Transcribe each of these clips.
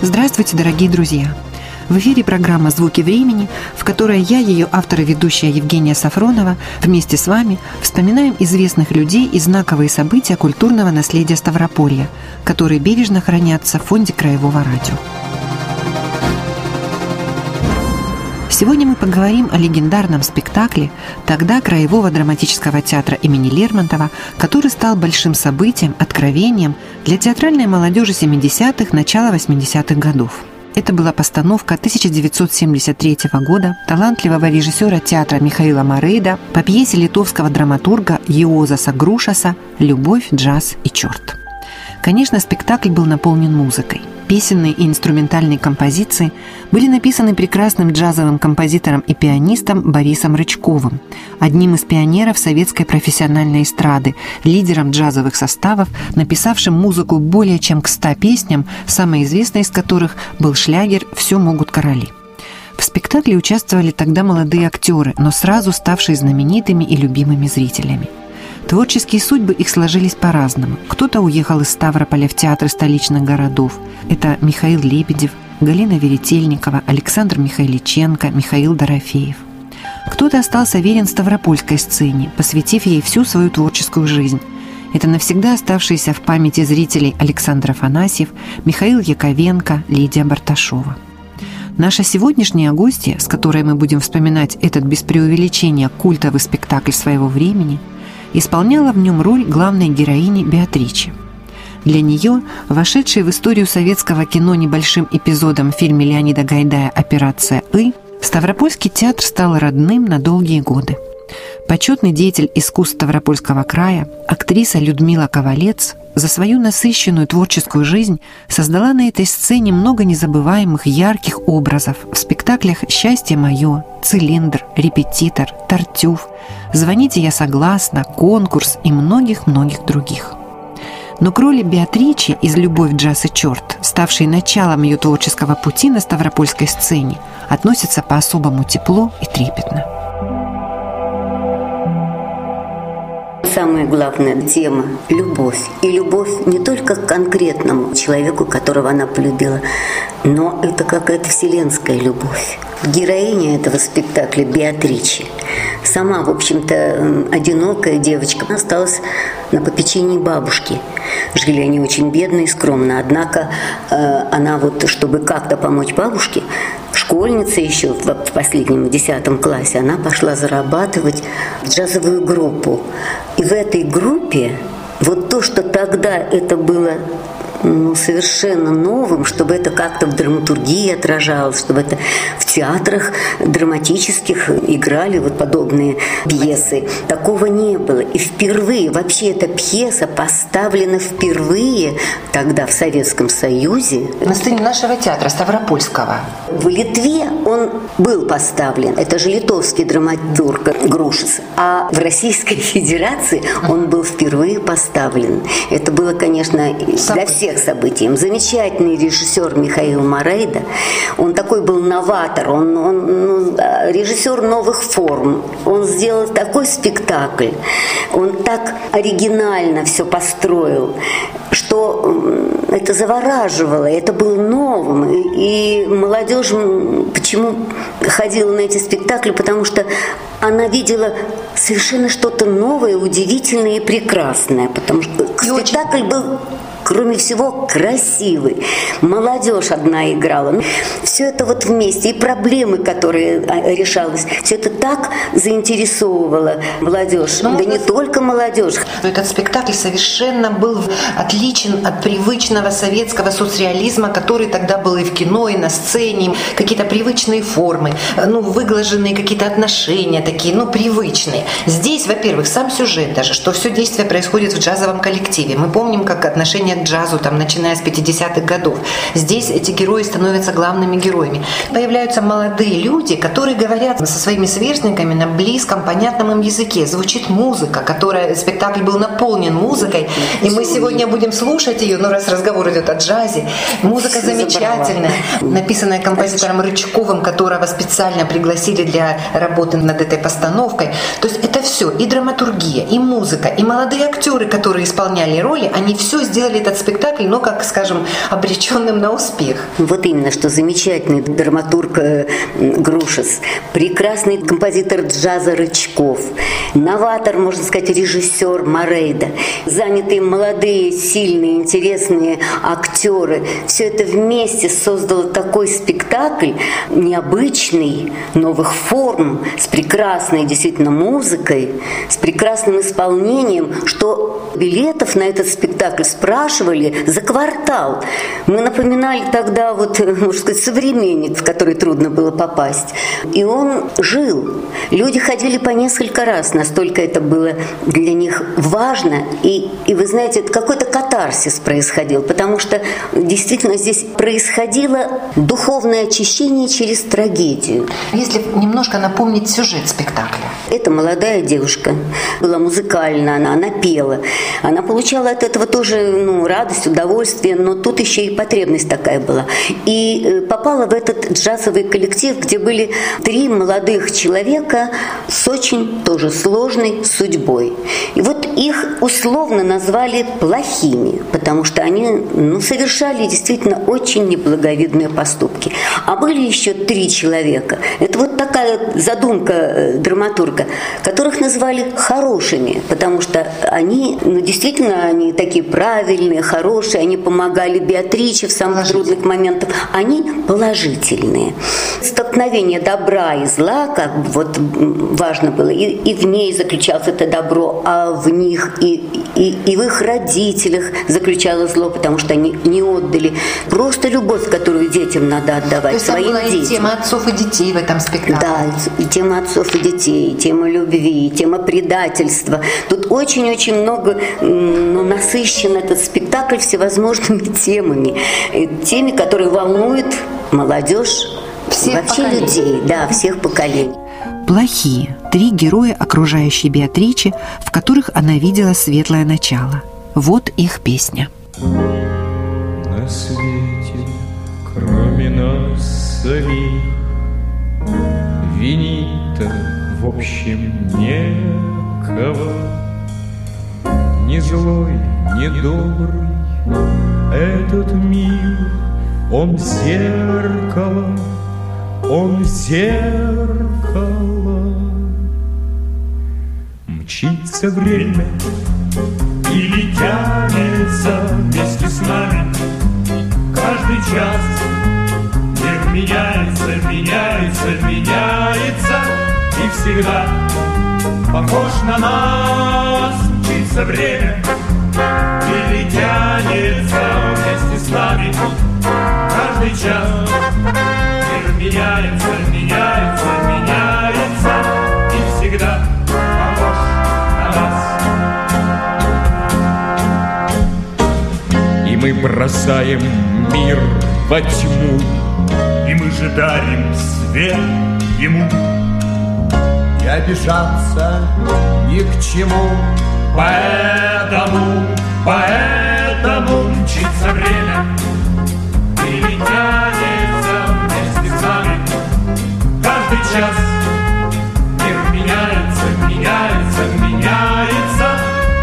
Здравствуйте, дорогие друзья! В эфире программа «Звуки времени», в которой я, ее автор и ведущая Евгения Сафронова, вместе с вами вспоминаем известных людей и знаковые события культурного наследия Ставрополья, которые бережно хранятся в Фонде Краевого радио. Сегодня мы поговорим о легендарном спектакле тогда Краевого драматического театра имени Лермонтова, который стал большим событием, откровением для театральной молодежи 70-х, начала 80-х годов. Это была постановка 1973 года талантливого режиссера театра Михаила Морейда по пьесе литовского драматурга Иозаса Грушаса «Любовь, джаз и черт». Конечно, спектакль был наполнен музыкой. Песенные и инструментальные композиции были написаны прекрасным джазовым композитором и пианистом Борисом Рычковым, одним из пионеров советской профессиональной эстрады, лидером джазовых составов, написавшим музыку более чем к ста песням, самой известной из которых был шлягер «Все могут короли». В спектакле участвовали тогда молодые актеры, но сразу ставшие знаменитыми и любимыми зрителями – Творческие судьбы их сложились по-разному. Кто-то уехал из Ставрополя в театры столичных городов. Это Михаил Лебедев, Галина Веретельникова, Александр Михайличенко, Михаил Дорофеев. Кто-то остался верен ставропольской сцене, посвятив ей всю свою творческую жизнь. Это навсегда оставшиеся в памяти зрителей Александр Афанасьев, Михаил Яковенко, Лидия Барташова. Наша сегодняшняя гостья, с которой мы будем вспоминать этот без преувеличения культовый спектакль своего времени – исполняла в нем роль главной героини Беатричи. Для нее, вошедшей в историю советского кино небольшим эпизодом в фильме Леонида Гайдая «Операция И», Ставропольский театр стал родным на долгие годы. Почетный деятель искусств Ставропольского края, актриса Людмила Ковалец за свою насыщенную творческую жизнь создала на этой сцене много незабываемых ярких образов в спектаклях «Счастье мое», «Цилиндр», «Репетитор», «Тартюф», «Звоните, я согласна», «Конкурс» и многих-многих других. Но к роли Беатричи из «Любовь, джаз и черт», ставшей началом ее творческого пути на ставропольской сцене, относится по-особому тепло и трепетно. Самая главная тема – любовь. И любовь не только к конкретному человеку, которого она полюбила, но это какая-то вселенская любовь. Героиня этого спектакля Беатричи. Сама, в общем-то, одинокая девочка осталась на попечении бабушки. Жили они очень бедно и скромно. Однако э, она вот, чтобы как-то помочь бабушке, школьница еще в последнем десятом классе, она пошла зарабатывать в джазовую группу. И в этой группе вот то, что тогда это было ну, совершенно новым, чтобы это как-то в драматургии отражалось, чтобы это в театрах драматических играли вот подобные пьесы. Такого не было. И впервые, вообще эта пьеса поставлена впервые тогда в Советском Союзе. На сцене нашего театра Ставропольского. В Литве он был поставлен. Это же литовский драматург Грушис. А в Российской Федерации он был впервые поставлен. Это было, конечно, для всех всех событиям. Замечательный режиссер Михаил Морейда. Он такой был новатор, он, он ну, режиссер новых форм. Он сделал такой спектакль, он так оригинально все построил, что это завораживало, это было новым. И, и молодежь почему ходила на эти спектакли? Потому что она видела совершенно что-то новое, удивительное и прекрасное. Потому что и спектакль очень... был кроме всего, красивый. Молодежь одна играла. Все это вот вместе, и проблемы, которые а, решалось, все это так заинтересовывало молодежь. Ну, да не только молодежь. Этот спектакль совершенно был отличен от привычного советского соцреализма, который тогда был и в кино, и на сцене. Какие-то привычные формы, ну, выглаженные какие-то отношения такие, ну, привычные. Здесь, во-первых, сам сюжет даже, что все действие происходит в джазовом коллективе. Мы помним, как отношения к джазу, там, начиная с 50-х годов. Здесь эти герои становятся главными героями. Появляются молодые люди, которые говорят со своими сверстниками на близком, понятном им языке. Звучит музыка, которая... Спектакль был наполнен музыкой, и мы сегодня будем слушать ее, ну, раз разговор идет о джазе. Музыка замечательная, написанная композитором Рычковым, которого специально пригласили для работы над этой постановкой. То есть это все, и драматургия, и музыка, и молодые актеры, которые исполняли роли, они все сделали этот спектакль, но как, скажем, обреченным на успех. Вот именно, что замечательный драматург э, Грушес, прекрасный композитор джаза Рычков, новатор, можно сказать, режиссер Морейда, занятые молодые, сильные, интересные актеры. Все это вместе создало такой спектакль, необычный, новых форм, с прекрасной действительно музыкой, с прекрасным исполнением, что билетов на этот спектакль спрашивали за квартал. Мы напоминали тогда, вот, можно сказать, современник, в который трудно было попасть. И он жил. Люди ходили по несколько раз, настолько это было для них важно. И, и вы знаете, это какой-то катарсис происходил, потому что действительно здесь происходило духовное очищение через трагедию. Если немножко напомнить сюжет спектакля. Это молодая девушка, была музыкальна, она, она пела. Она получала от этого тоже ну, радость, удовольствие, но тут еще и потребность такая была. И э, попала в этот джазовый коллектив, где были три молодых человека с очень тоже сложной судьбой. И вот их условно назвали плохими, потому что они ну, совершали действительно очень неблаговидные поступки. А были еще три человека. Это вот такая задумка э, драматурга, которых назвали хорошими, потому что они, ну, действительно, они такие правильные, хорошие, они помогали Беатриче в самых трудных моментах. Они положительные. Столкновение добра и зла, как вот важно было, и, и в ней заключалось это добро, а в них и, и, и в их родителях заключалось зло, потому что они не отдали. Просто любовь, которую детям надо отдавать, То есть своим была детям. И тема отцов и детей в этом спектакле. Да, и тема отцов и детей, и тема любви, и тема предательства. Тут очень-очень много ну, насыщен этот спектакль всевозможными темами. Э, теми, которые волнуют молодежь, всех вообще поколений. людей, да, всех поколений. Плохие. Три героя, окружающие Беатриче, в которых она видела светлое начало. Вот их песня. На свете, кроме нас самих, Винить-то, в общем, некого. Ни злой, ни добрый этот мир, Он зеркало, он зеркало. Мчится время или тянется вместе с нами. Каждый час мир меняется, меняется, меняется И всегда похож на нас. Мчится время или тянется вместе с нами. Каждый час меняется, меняется, меняется. И всегда мы бросаем мир во тьму, И мы же дарим свет ему. И обижаться ни к чему, Поэтому, поэтому мчится время. И тянется Каждый час мир меняется, меняется, меняется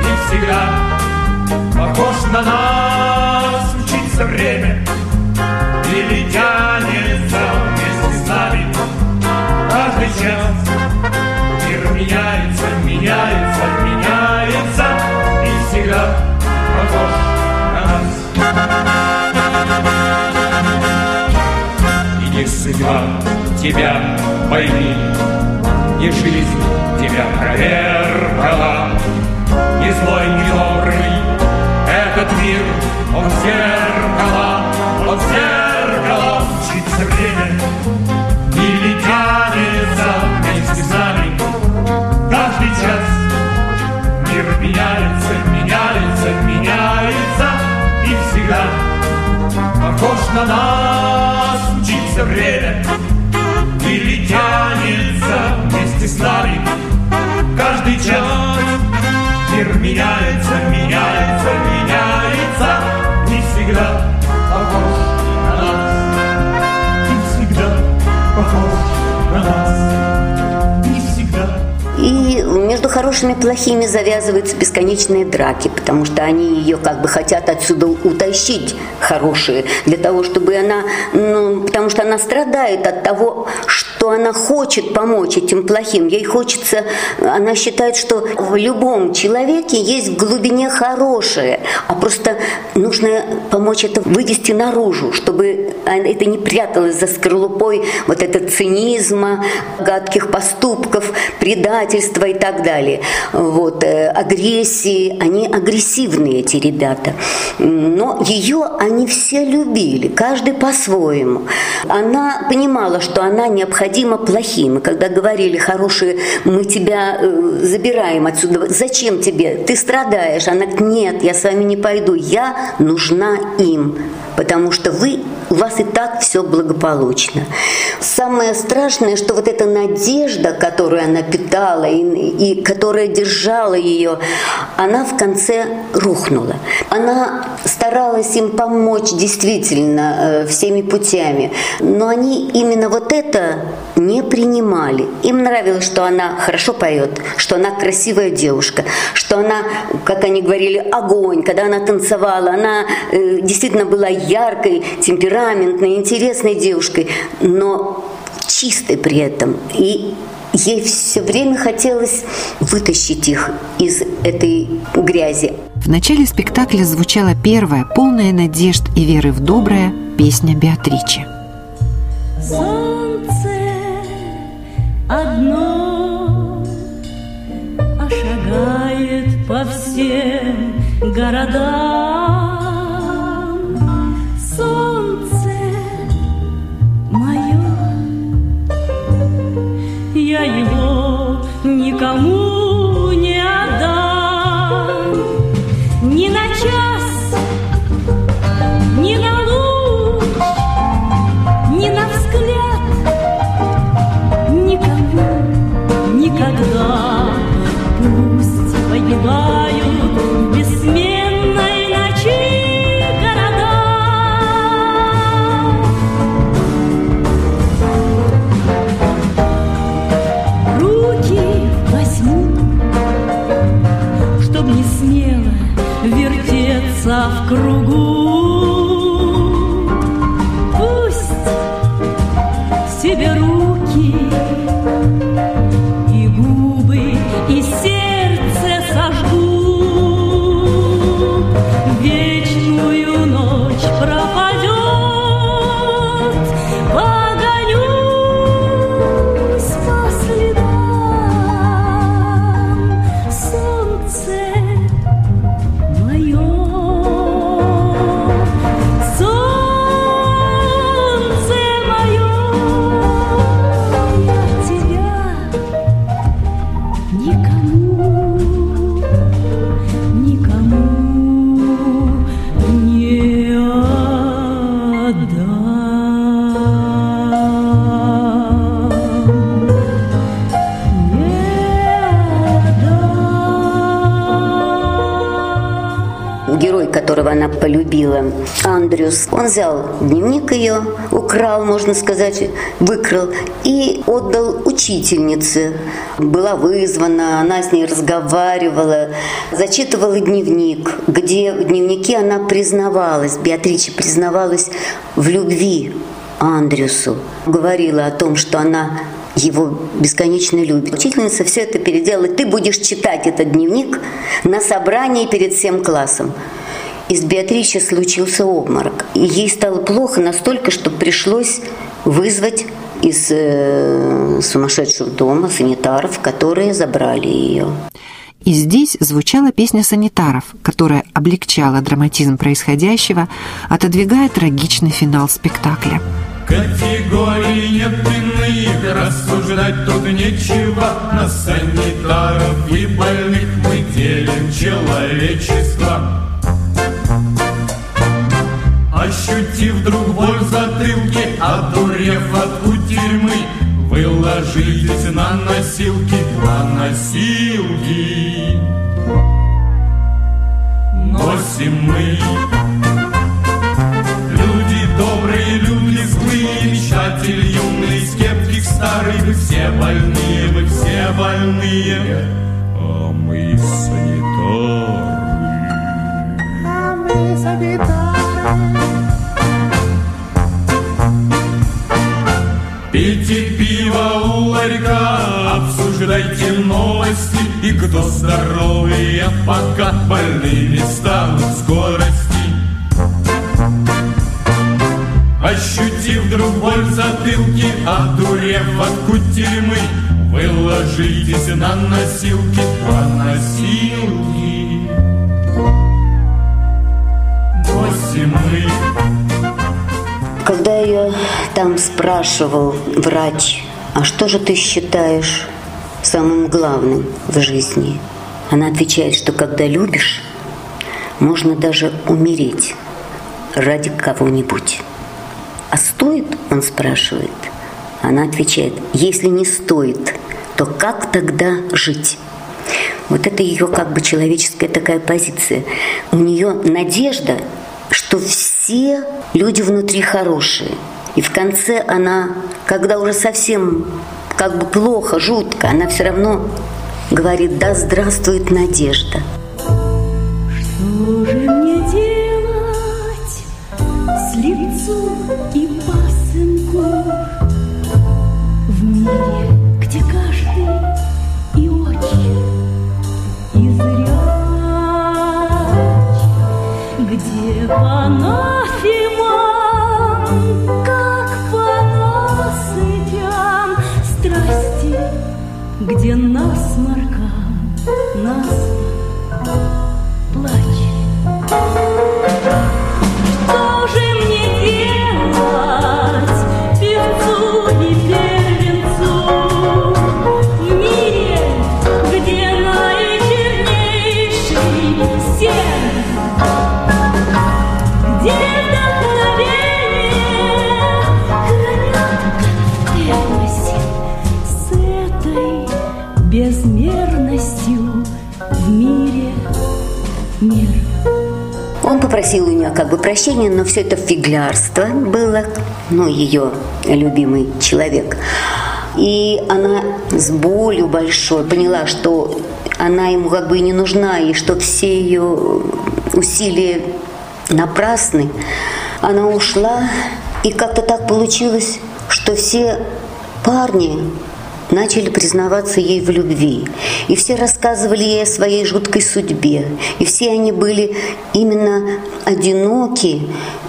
И всегда похож на нас. Тянется время не судьба тебя пойми. Не жизнь тебя проверкала Не злой, не добрый этот мир, он серый под зеркалом мчится время. Или тянется вместе с нами Каждый час. Мир меняется, меняется, меняется И всегда похож на нас мчится время. Или тянется вместе с нами. Каждый час мир меняется, хорошими и плохими завязываются бесконечные драки, потому что они ее как бы хотят отсюда утащить, хорошие, для того, чтобы она, ну, потому что она страдает от того, что она хочет помочь этим плохим. Ей хочется, она считает, что в любом человеке есть в глубине хорошее, а просто нужно помочь это вывести наружу, чтобы это не пряталось за скорлупой вот этого цинизма, гадких поступков, предательства и так далее. Вот, э, агрессии, они агрессивные, эти ребята. Но ее они все любили, каждый по-своему. Она понимала, что она необходима плохим. И когда говорили хорошие, мы тебя э, забираем отсюда, зачем тебе? Ты страдаешь. Она говорит, нет, я с вами не пойду, я нужна им потому что вы, у вас и так все благополучно. Самое страшное, что вот эта надежда, которую она питала и, и которая держала ее, она в конце рухнула. Она старалась им помочь действительно э, всеми путями, но они именно вот это не принимали. Им нравилось, что она хорошо поет, что она красивая девушка, что она, как они говорили, огонь, когда она танцевала, она э, действительно была яркой, темпераментной, интересной девушкой, но чистой при этом. И ей все время хотелось вытащить их из этой грязи. В начале спектакля звучала первая, полная надежд и веры в доброе, песня Беатричи. Солнце одно, а шагает по всем городам. Она полюбила, Андрюс, он взял дневник ее, украл, можно сказать, выкрал и отдал учительнице. Была вызвана, она с ней разговаривала, зачитывала дневник, где в дневнике она признавалась, Беатриче признавалась в любви Андрюсу. Говорила о том, что она его бесконечно любит. Учительница все это переделала. Ты будешь читать этот дневник на собрании перед всем классом. И с Беатриче случился обморок. И ей стало плохо настолько, что пришлось вызвать из э, сумасшедшего дома санитаров, которые забрали ее. И здесь звучала песня санитаров, которая облегчала драматизм происходящего, отодвигая трагичный финал спектакля. Категории нет иных, рассуждать тут нечего На санитаров и больных мы делим человечество Ощутив вдруг боль в затылке, одурев от кутерьмы Вы ложитесь на носилки, на носилки Носим мы Люди добрые, люди злые, мечтатель, юный скептик, старый, вы все больные, вы все больные. мы санитары. А мы санитары. Пейте пиво у ларька, обсуждайте новости, И кто здоровее, пока больными станут скорости. Ощутив вдруг боль в затылке, одурев от кутерьмы, Вы ложитесь на носилки, по носилки. Восемь мы. Когда ее там спрашивал врач, а что же ты считаешь самым главным в жизни? Она отвечает, что когда любишь, можно даже умереть ради кого-нибудь. А стоит, он спрашивает. Она отвечает, если не стоит, то как тогда жить? Вот это ее как бы человеческая такая позиция. У нее надежда, что все люди внутри хорошие. И в конце она, когда уже совсем как бы плохо, жутко, она все равно говорит, да здравствует надежда. Что же мне делать с лицом где насморка, нас как бы прощения, но все это фиглярство было, ну, ее любимый человек. И она с болью большой поняла, что она ему как бы не нужна, и что все ее усилия напрасны. Она ушла, и как-то так получилось, что все парни начали признаваться ей в любви. И все рассказывали ей о своей жуткой судьбе. И все они были именно одиноки,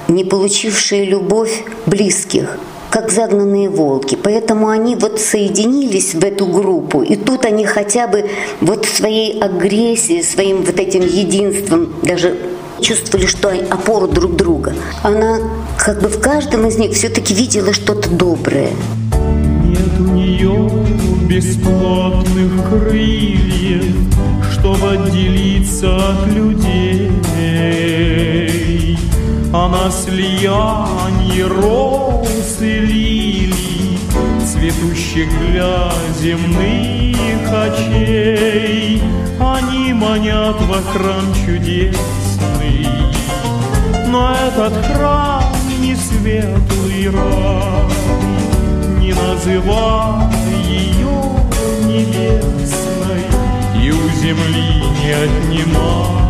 не получившие любовь близких как загнанные волки. Поэтому они вот соединились в эту группу. И тут они хотя бы вот своей агрессией, своим вот этим единством даже чувствовали, что опору друг друга. Она как бы в каждом из них все-таки видела что-то доброе. Бесплотных крыльев, чтобы отделиться от людей. Она слияние роз и лилий, цветущих для земных очей. Они манят во храм чудесный, но этот храм не светлый рай не называй ее небесной и у земли не отнимай.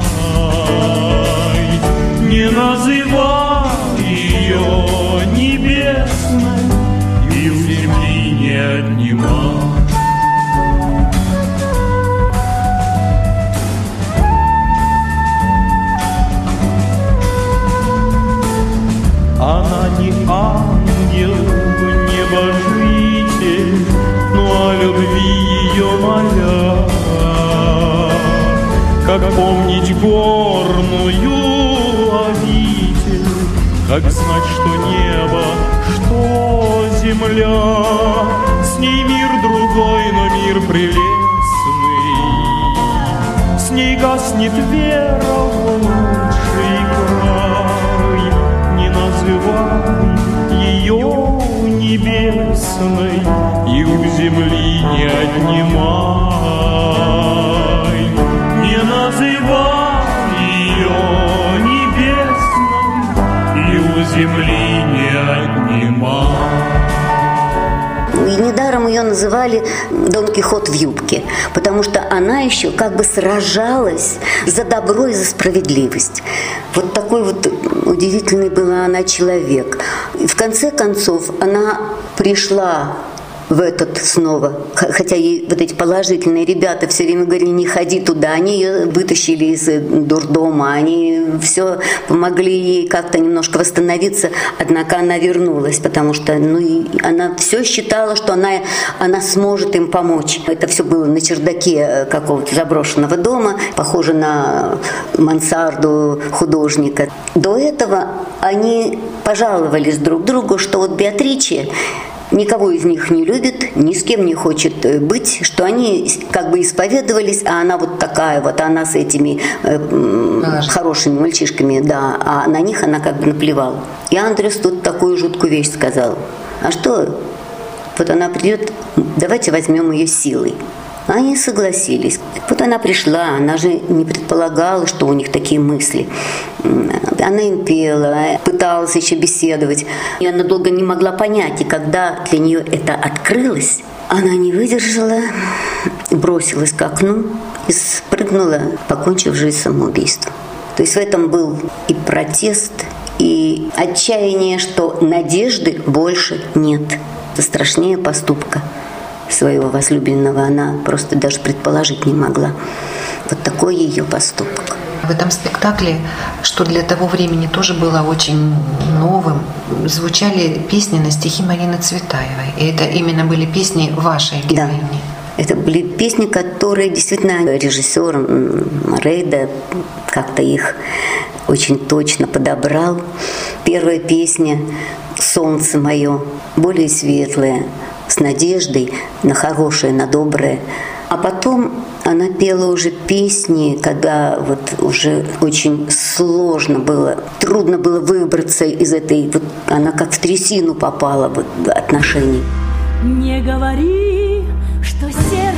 Не называй ее небесной и у земли не отнимай. Она не ангел, небожитель, но о любви ее моля. Как помнить горную обитель, как знать, что небо, что земля, с ней мир другой, но мир прелестный, с ней гаснет вера в лучший небесной и у земли не отнимай. Не называй ее небесной и у земли ее называли Дон Кихот в юбке, потому что она еще как бы сражалась за добро и за справедливость. Вот такой вот удивительный была она человек. И в конце концов она пришла в этот снова. Хотя ей вот эти положительные ребята все время говорили, не ходи туда. Они ее вытащили из э, дурдома, они все помогли ей как-то немножко восстановиться. Однако она вернулась, потому что ну, она все считала, что она, она сможет им помочь. Это все было на чердаке э, какого-то заброшенного дома, похоже на мансарду художника. До этого они пожаловались друг другу, что вот Беатриче никого из них не любит, ни с кем не хочет э, быть, что они как бы исповедовались, а она вот такая вот, она с этими э, хорошими мальчишками, да, а на них она как бы наплевала. И Андрес тут такую жуткую вещь сказал. А что? Вот она придет, давайте возьмем ее силой. Они согласились. Вот она пришла, она же не предполагала, что у них такие мысли. Она им пела, пыталась еще беседовать. И она долго не могла понять, и когда для нее это открылось, она не выдержала, бросилась к окну и спрыгнула, покончив жизнь самоубийством. То есть в этом был и протест, и отчаяние, что надежды больше нет. Это страшнее поступка своего возлюбленного она просто даже предположить не могла. Вот такой ее поступок. В этом спектакле, что для того времени тоже было очень новым, звучали песни на стихи Марины Цветаевой. И это именно были песни вашей героини. Да. Это были песни, которые действительно режиссер Рейда как-то их очень точно подобрал. Первая песня «Солнце мое» более светлая, с надеждой на хорошее, на доброе. А потом она пела уже песни, когда вот уже очень сложно было, трудно было выбраться из этой, вот она как в трясину попала вот, отношений. Не говори, что сердцу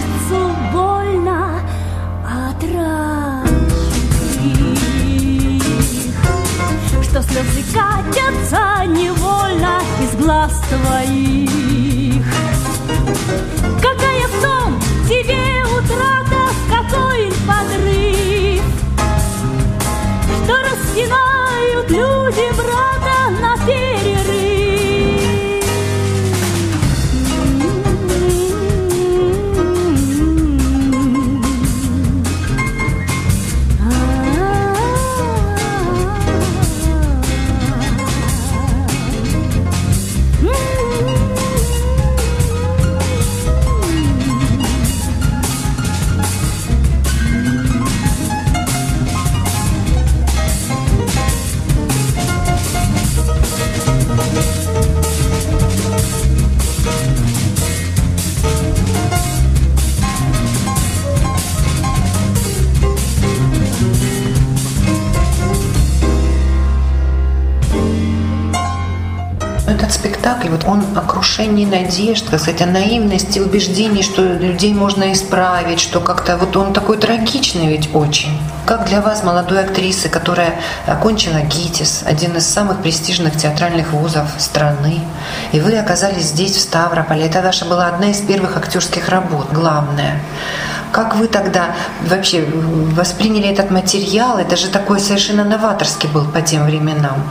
Что слезы катятся невольно из глаз твоих. Какая в том тебе утрата, какой подрыв, Что распинают люди брата о крушении надежд, так сказать, о наивности, убеждений, что людей можно исправить, что как-то вот он такой трагичный ведь очень. Как для вас, молодой актрисы, которая окончила ГИТИС, один из самых престижных театральных вузов страны, и вы оказались здесь, в Ставрополе, это ваша была одна из первых актерских работ, главная. Как вы тогда вообще восприняли этот материал? Это же такой совершенно новаторский был по тем временам.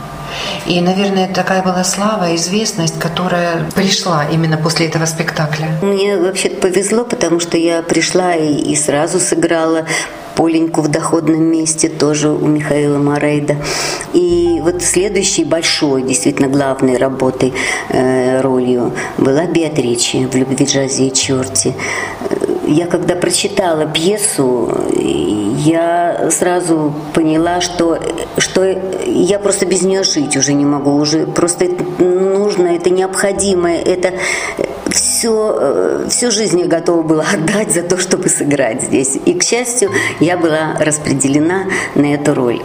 И, наверное, такая была слава, известность, которая пришла именно после этого спектакля. Мне вообще повезло, потому что я пришла и, и сразу сыграла Поленьку в доходном месте тоже у Михаила Морейда. И вот следующей большой, действительно главной работой, э, ролью была Беатриче в «Любви, джазе и черти». Я когда прочитала пьесу, я сразу поняла, что, что я просто без нее жить уже не могу. Уже просто нужно, это необходимо, это все, всю жизнь я готова была отдать за то, чтобы сыграть здесь. И, к счастью, я была распределена на эту роль.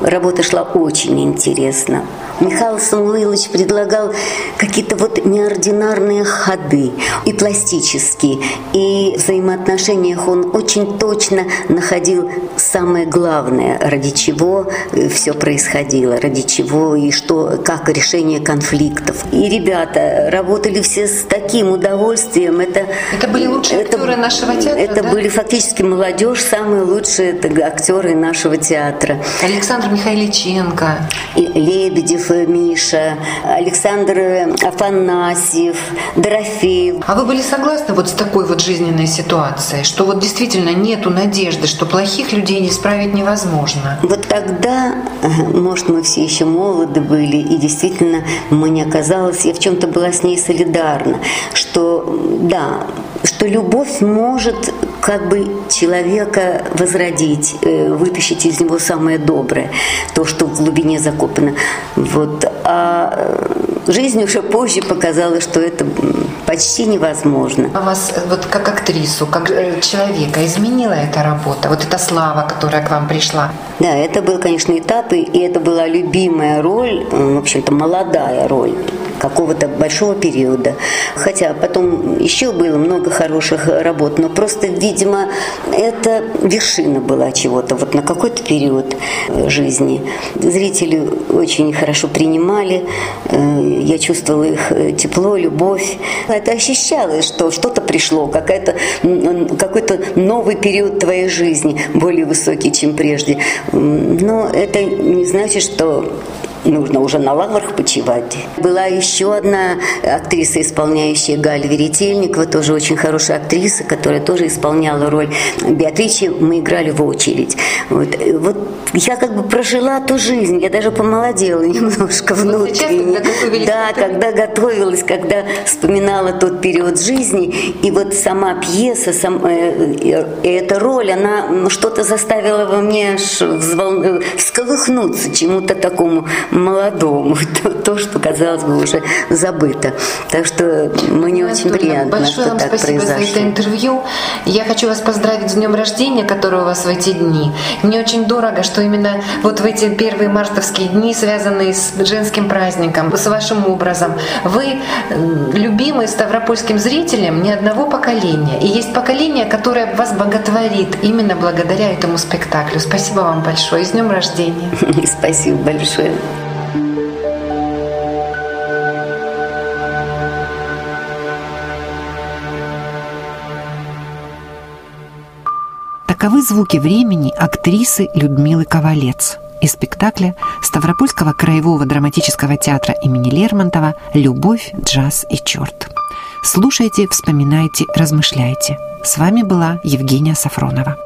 Работа шла очень интересно. Михаил Самуилович предлагал какие-то вот неординарные ходы, и пластические, и в взаимоотношениях он очень точно находил самое главное, ради чего все происходило, ради чего и что, как решение конфликтов. И ребята работали все с таким удовольствием. Это, это были лучшие это, актеры нашего театра, Это да? были фактически молодежь, самые лучшие это актеры нашего театра. Александр Михайличенко. И Лебедев Миша, Александр Афанасьев, Дорофеев. А вы были согласны вот с такой вот жизненной ситуацией, что вот действительно нету надежды, что плохих людей не исправить невозможно? Вот тогда, может, мы все еще молоды были, и действительно мне оказалось, я в чем-то была с ней солидарна, что да, что любовь может как бы человека возродить, э, вытащить из него самое доброе, то, что в глубине закопано. Вот. А жизнь уже позже показала, что это почти невозможно. А вас э, вот как актрису, как э, человека изменила эта работа, вот эта слава, которая к вам пришла? Да, это был, конечно, этап, и это была любимая роль, в общем-то, молодая роль какого-то большого периода. Хотя потом еще было много хороших работ, но просто, видимо, это вершина была чего-то вот на какой-то период жизни. Зрители очень хорошо принимали, э, я чувствовала их э, тепло, любовь. Это ощущалось, что что-то пришло, какая-то, какой-то новый период твоей жизни, более высокий, чем прежде. Но это не значит, что нужно уже на лаврах почивать. Была еще одна актриса, исполняющая Галя Веретельникова, тоже очень хорошая актриса, которая тоже исполняла роль Беатричи. Мы играли в очередь. Вот, вот я как бы прожила ту жизнь, я даже помолодела немножко внутренне. Вот да, когда готовилась, когда вспоминала тот период жизни, и вот сама пьеса, сам, э, э, эта роль, она что-то заставила во мне взвол... всколыхнуться чему-то такому молодому, то, то, что, казалось бы, уже забыто. Так что мне очень приятно, Большое что вам так спасибо произошло. за это интервью. Я хочу вас поздравить с днем рождения, который у вас в эти дни. Мне очень дорого, что именно вот в эти первые мартовские дни, связанные с женским праздником, с вашим образом, вы любимый ставропольским зрителям ни одного поколения. И есть поколение, которое вас боготворит именно благодаря этому спектаклю. Спасибо вам большое. И с днем рождения. Спасибо большое. Таковы звуки времени актрисы Людмилы Ковалец из спектакля Ставропольского краевого драматического театра имени Лермонтова «Любовь, джаз и черт». Слушайте, вспоминайте, размышляйте. С вами была Евгения Сафронова.